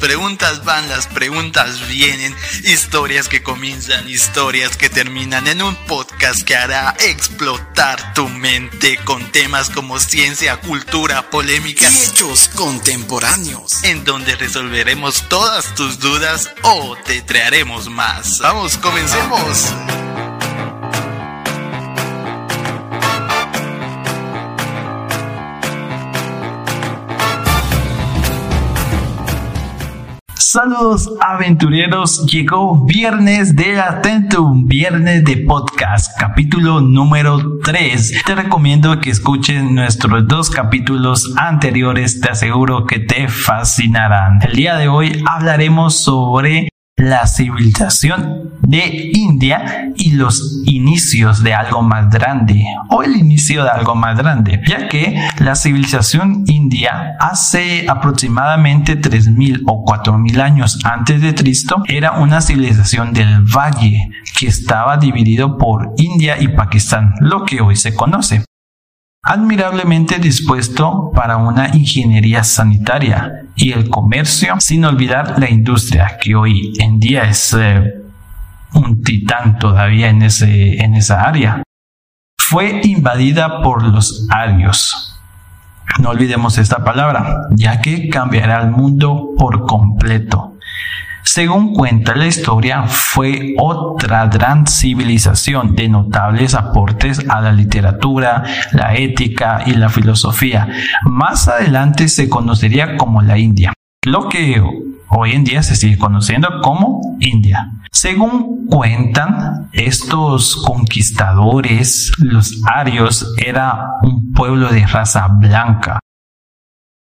preguntas van, las preguntas vienen, historias que comienzan, historias que terminan en un podcast que hará explotar tu mente con temas como ciencia, cultura, polémicas y hechos contemporáneos, en donde resolveremos todas tus dudas o te traeremos más. Vamos, comencemos. Saludos aventureros, llegó viernes de Atentum, viernes de podcast, capítulo número 3. Te recomiendo que escuches nuestros dos capítulos anteriores, te aseguro que te fascinarán. El día de hoy hablaremos sobre la civilización de India y los inicios de algo más grande o el inicio de algo más grande, ya que la civilización india hace aproximadamente 3.000 o 4.000 años antes de Cristo era una civilización del valle que estaba dividido por India y Pakistán, lo que hoy se conoce admirablemente dispuesto para una ingeniería sanitaria y el comercio, sin olvidar la industria, que hoy en día es eh, un titán todavía en, ese, en esa área. Fue invadida por los arios. No olvidemos esta palabra, ya que cambiará el mundo por completo. Según cuenta la historia, fue otra gran civilización de notables aportes a la literatura, la ética y la filosofía. Más adelante se conocería como la India, lo que hoy en día se sigue conociendo como India. Según cuentan, estos conquistadores, los arios, era un pueblo de raza blanca,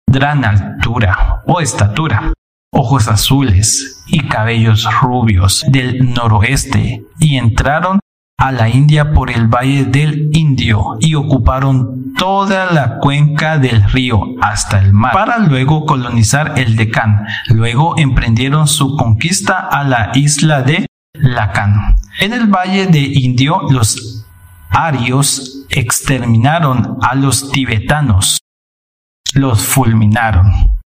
gran altura o estatura ojos azules y cabellos rubios del noroeste y entraron a la India por el valle del Indio y ocuparon toda la cuenca del río hasta el mar para luego colonizar el Deccan. Luego emprendieron su conquista a la isla de Lacan. En el valle de Indio los arios exterminaron a los tibetanos, los fulminaron.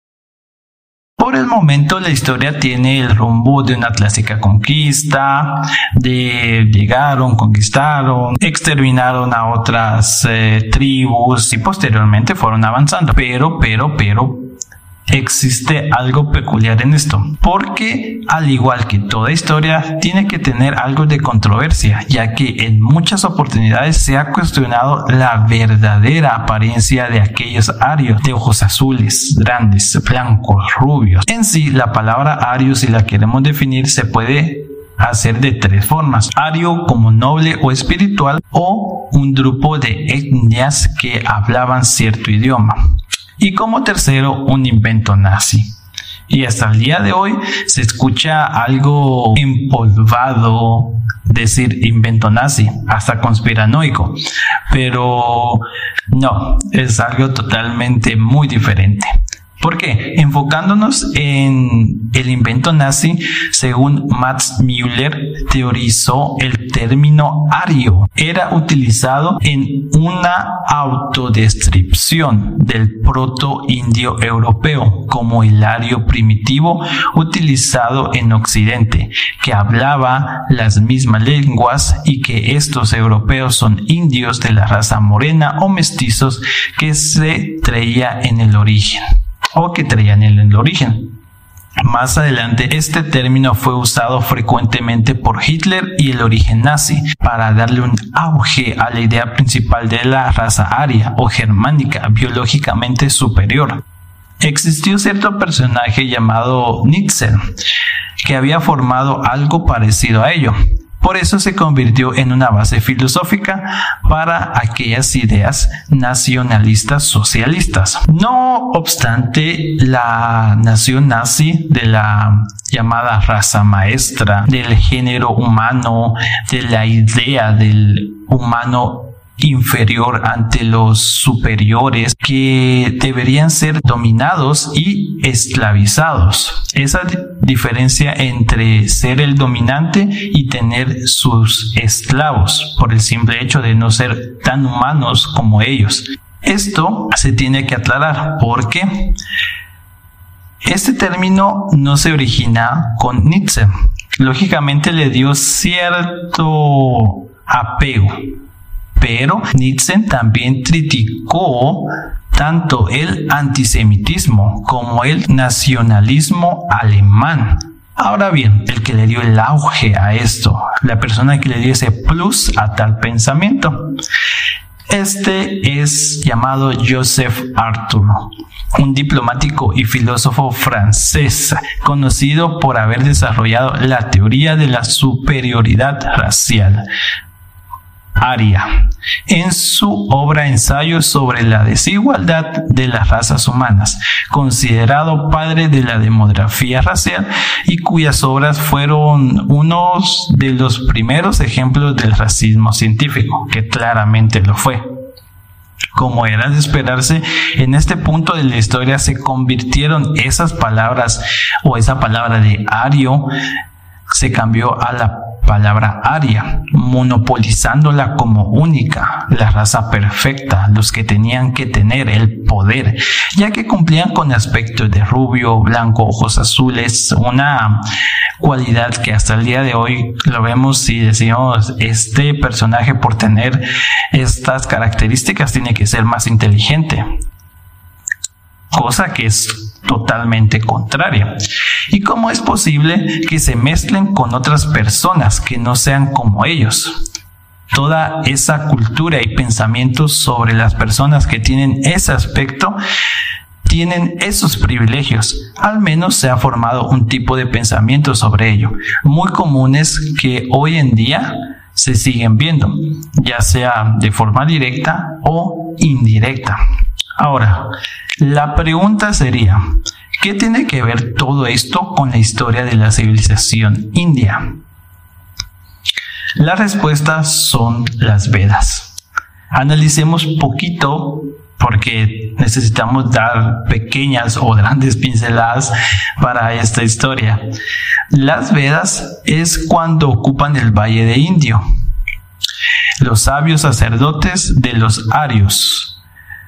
Por el momento la historia tiene el rumbo de una clásica conquista, de llegaron, conquistaron, exterminaron a otras eh, tribus y posteriormente fueron avanzando. Pero, pero, pero, existe algo peculiar en esto, porque al igual que toda historia, tiene que tener algo de controversia, ya que en muchas oportunidades se ha cuestionado la verdadera apariencia de aquellos arios de ojos azules, grandes, blancos, rubios. En sí, la palabra ario, si la queremos definir, se puede hacer de tres formas. Ario como noble o espiritual o un grupo de etnias que hablaban cierto idioma. Y como tercero, un invento nazi. Y hasta el día de hoy se escucha algo empolvado decir invento nazi, hasta conspiranoico. Pero no, es algo totalmente muy diferente. ¿Por qué? Enfocándonos en el invento nazi, según Max Müller teorizó el término ario. Era utilizado en una autodescripción del proto-indio europeo como el ario primitivo utilizado en Occidente, que hablaba las mismas lenguas y que estos europeos son indios de la raza morena o mestizos que se traía en el origen o que traían en el origen. Más adelante, este término fue usado frecuentemente por Hitler y el origen nazi para darle un auge a la idea principal de la raza aria o germánica biológicamente superior. Existió cierto personaje llamado Nietzsche que había formado algo parecido a ello, por eso se convirtió en una base filosófica para aquellas ideas nacionalistas socialistas. No obstante, la nación nazi de la llamada raza maestra del género humano, de la idea del humano inferior ante los superiores que deberían ser dominados y esclavizados. Esa diferencia entre ser el dominante y tener sus esclavos por el simple hecho de no ser tan humanos como ellos. Esto se tiene que aclarar porque Este término no se origina con Nietzsche. Lógicamente le dio cierto apego, pero Nietzsche también criticó tanto el antisemitismo como el nacionalismo alemán. Ahora bien, el que le dio el auge a esto, la persona que le dio ese plus a tal pensamiento, este es llamado Joseph Arthur, un diplomático y filósofo francés, conocido por haber desarrollado la teoría de la superioridad racial, Aria, en su obra Ensayo sobre la desigualdad de las razas humanas, considerado padre de la demografía racial y cuyas obras fueron unos de los primeros ejemplos del racismo científico, que claramente lo fue. Como era de esperarse, en este punto de la historia se convirtieron esas palabras o esa palabra de ario se cambió a la palabra aria, monopolizándola como única, la raza perfecta, los que tenían que tener el poder, ya que cumplían con aspectos de rubio, blanco, ojos azules, una cualidad que hasta el día de hoy lo vemos y decimos, este personaje por tener estas características tiene que ser más inteligente, cosa que es totalmente contraria. ¿Y cómo es posible que se mezclen con otras personas que no sean como ellos? Toda esa cultura y pensamientos sobre las personas que tienen ese aspecto tienen esos privilegios. Al menos se ha formado un tipo de pensamiento sobre ello, muy comunes que hoy en día se siguen viendo, ya sea de forma directa o indirecta. Ahora, la pregunta sería, ¿qué tiene que ver todo esto con la historia de la civilización india? Las respuestas son las Vedas. Analicemos poquito porque necesitamos dar pequeñas o grandes pinceladas para esta historia. Las Vedas es cuando ocupan el Valle de Indio. Los sabios sacerdotes de los Arios,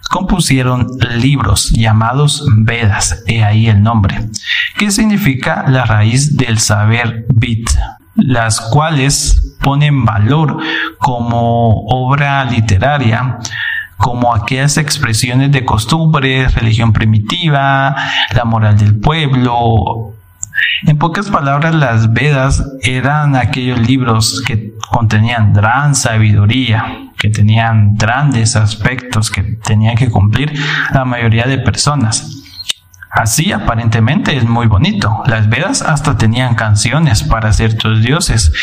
compusieron libros llamados Vedas, he ahí el nombre, que significa la raíz del saber Bit, las cuales ponen valor como obra literaria como aquellas expresiones de costumbres, religión primitiva, la moral del pueblo. En pocas palabras, las Vedas eran aquellos libros que contenían gran sabiduría, que tenían grandes aspectos que tenían que cumplir la mayoría de personas. Así aparentemente es muy bonito. Las Vedas hasta tenían canciones para ciertos dioses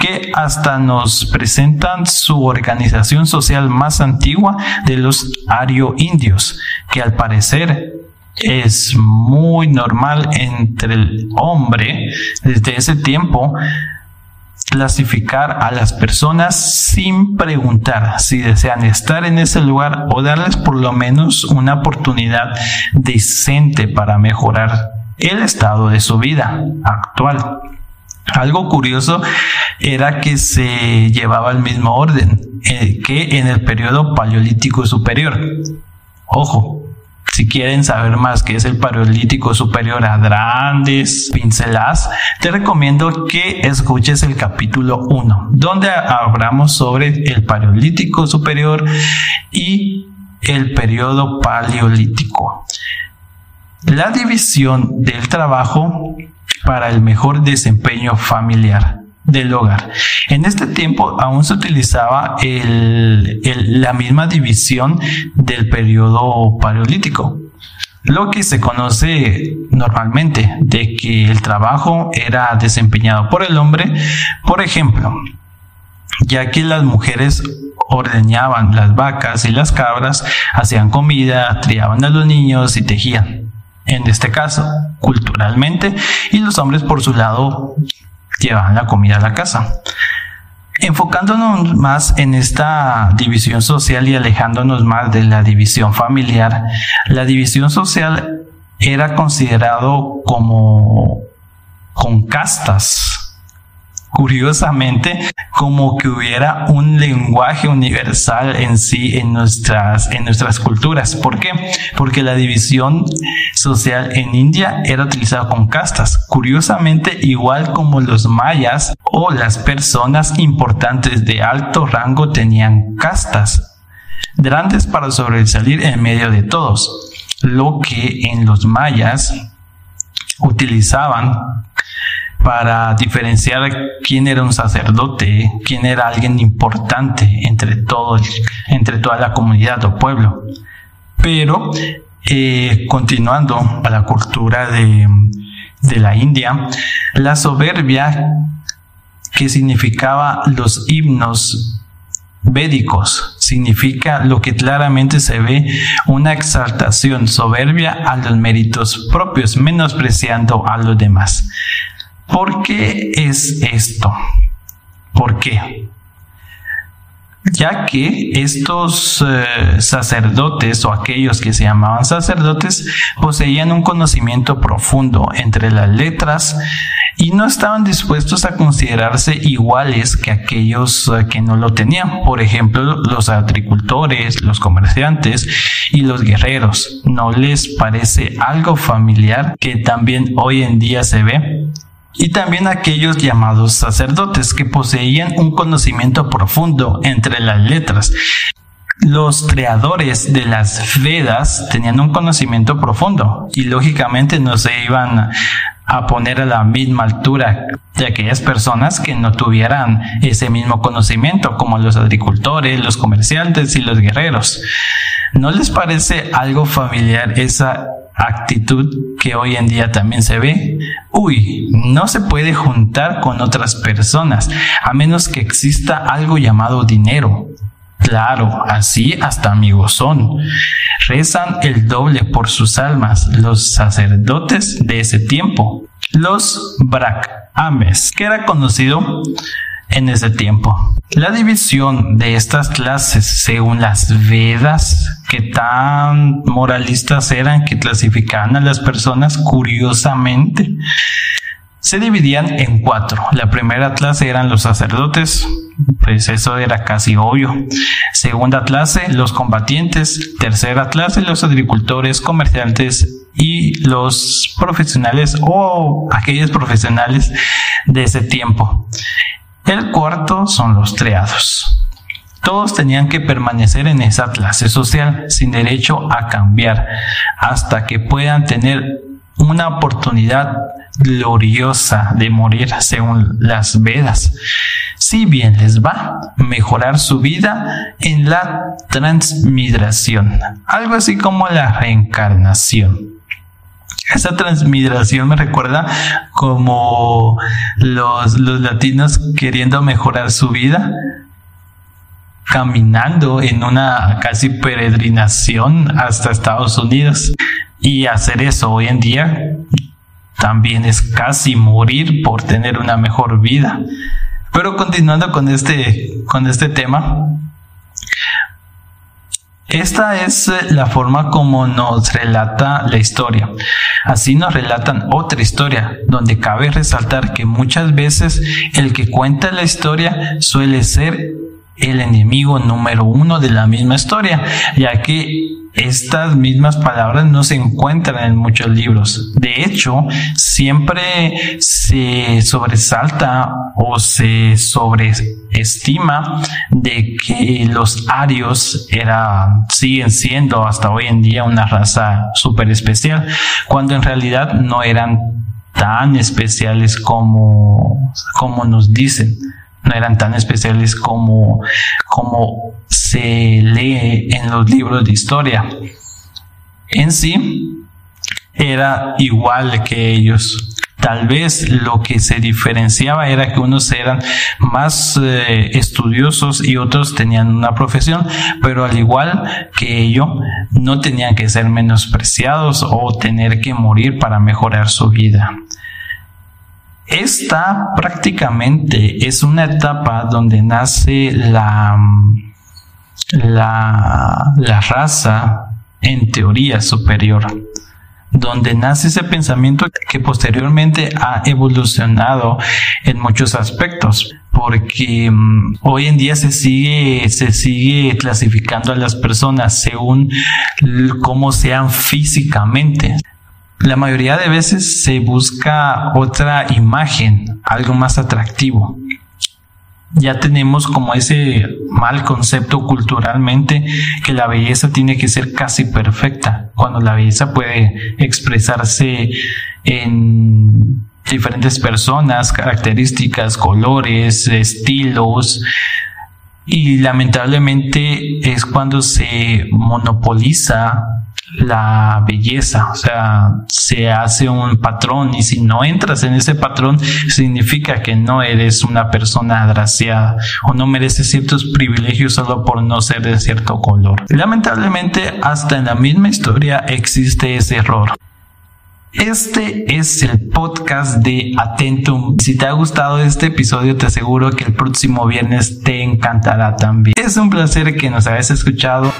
que hasta nos presentan su organización social más antigua de los ario-indios, que al parecer es muy normal entre el hombre desde ese tiempo clasificar a las personas sin preguntar si desean estar en ese lugar o darles por lo menos una oportunidad decente para mejorar el estado de su vida actual. Algo curioso era que se llevaba el mismo orden eh, que en el periodo paleolítico superior. Ojo, si quieren saber más qué es el Paleolítico Superior a grandes pinceladas, te recomiendo que escuches el capítulo 1, donde hablamos sobre el Paleolítico Superior y el periodo Paleolítico. La división del trabajo para el mejor desempeño familiar del hogar. En este tiempo aún se utilizaba la misma división del periodo paleolítico, lo que se conoce normalmente de que el trabajo era desempeñado por el hombre, por ejemplo, ya que las mujeres ordeñaban las vacas y las cabras, hacían comida, criaban a los niños y tejían. En este caso, culturalmente, y los hombres por su lado llevaban la comida a la casa. Enfocándonos más en esta división social y alejándonos más de la división familiar, la división social era considerado como con castas. Curiosamente como que hubiera un lenguaje universal en sí en nuestras en nuestras culturas ¿por qué? porque la división social en India era utilizada con castas curiosamente igual como los mayas o las personas importantes de alto rango tenían castas grandes para sobresalir en medio de todos lo que en los mayas utilizaban para diferenciar quién era un sacerdote, quién era alguien importante entre todos, entre toda la comunidad o pueblo. Pero eh, continuando a la cultura de, de la India, la soberbia que significaba los himnos védicos significa lo que claramente se ve una exaltación soberbia a los méritos propios, menospreciando a los demás. ¿Por qué es esto? ¿Por qué? ya que estos eh, sacerdotes o aquellos que se llamaban sacerdotes poseían un conocimiento profundo entre las letras y no estaban dispuestos a considerarse iguales que aquellos eh, que no lo tenían. Por ejemplo, los agricultores, los comerciantes y los guerreros. ¿No les parece algo familiar que también hoy en día se ve? Y también aquellos llamados sacerdotes que poseían un conocimiento profundo entre las letras. Los creadores de las Vedas tenían un conocimiento profundo y lógicamente no se iban a poner a la misma altura de aquellas personas que no tuvieran ese mismo conocimiento, como los agricultores, los comerciantes y los guerreros. ¿No les parece algo familiar esa actitud que hoy en día también se ve. Uy, no se puede juntar con otras personas a menos que exista algo llamado dinero. Claro, así hasta amigos son. Rezan el doble por sus almas los sacerdotes de ese tiempo, los Ames, que era conocido en ese tiempo. La división de estas clases según las Vedas, que tan moralistas eran que clasificaban a las personas curiosamente, se dividían en cuatro. La primera clase eran los sacerdotes, pues eso era casi obvio. Segunda clase, los combatientes. Tercera clase, los agricultores, comerciantes y los profesionales o aquellos profesionales de ese tiempo. El cuarto son los triados. Todos tenían que permanecer en esa clase social sin derecho a cambiar hasta que puedan tener una oportunidad gloriosa de morir según las Vedas. Si bien les va, mejorar su vida en la transmigración, algo así como la reencarnación. Esa transmigración me recuerda como los, los latinos queriendo mejorar su vida, caminando en una casi peregrinación hasta Estados Unidos. Y hacer eso hoy en día también es casi morir por tener una mejor vida. Pero continuando con este, con este tema, esta es eh, la forma como nos relata la historia. Así nos relatan otra historia, donde cabe resaltar que muchas veces el que cuenta la historia suele ser el enemigo número uno de la misma historia, ya que estas mismas palabras no se encuentran en muchos libros. De hecho, siempre se sobresalta o se sobreestima de que los arios eran, siguen siendo hasta hoy en día una raza súper especial, cuando en realidad no eran tan especiales como, como nos dicen no eran tan especiales como, como se lee en los libros de historia. En sí, era igual que ellos. Tal vez lo que se diferenciaba era que unos eran más eh, estudiosos y otros tenían una profesión, pero al igual que ellos, no tenían que ser menospreciados o tener que morir para mejorar su vida. Esta prácticamente es una etapa donde nace la, la, la raza en teoría superior. donde nace ese pensamiento que posteriormente ha evolucionado en muchos aspectos porque mm, hoy en día se sigue se sigue clasificando a las personas según cómo sean físicamente la mayoría de veces se busca otra imagen algo más atractivo. Ya tenemos como ese mal concepto culturalmente que la belleza tiene que ser casi perfecta, cuando la belleza puede expresarse en diferentes personas, características, colores, estilos, y lamentablemente es cuando se monopoliza la belleza, o sea, se hace un patrón y si no entras en ese patrón significa que no eres una persona agraciada o no mereces ciertos privilegios solo por no ser de cierto color. Lamentablemente hasta en la misma historia existe ese error. Este es el podcast de Atentum. Si te ha gustado este episodio, te aseguro que el próximo viernes te encantará también. Es un placer que nos hayas escuchado.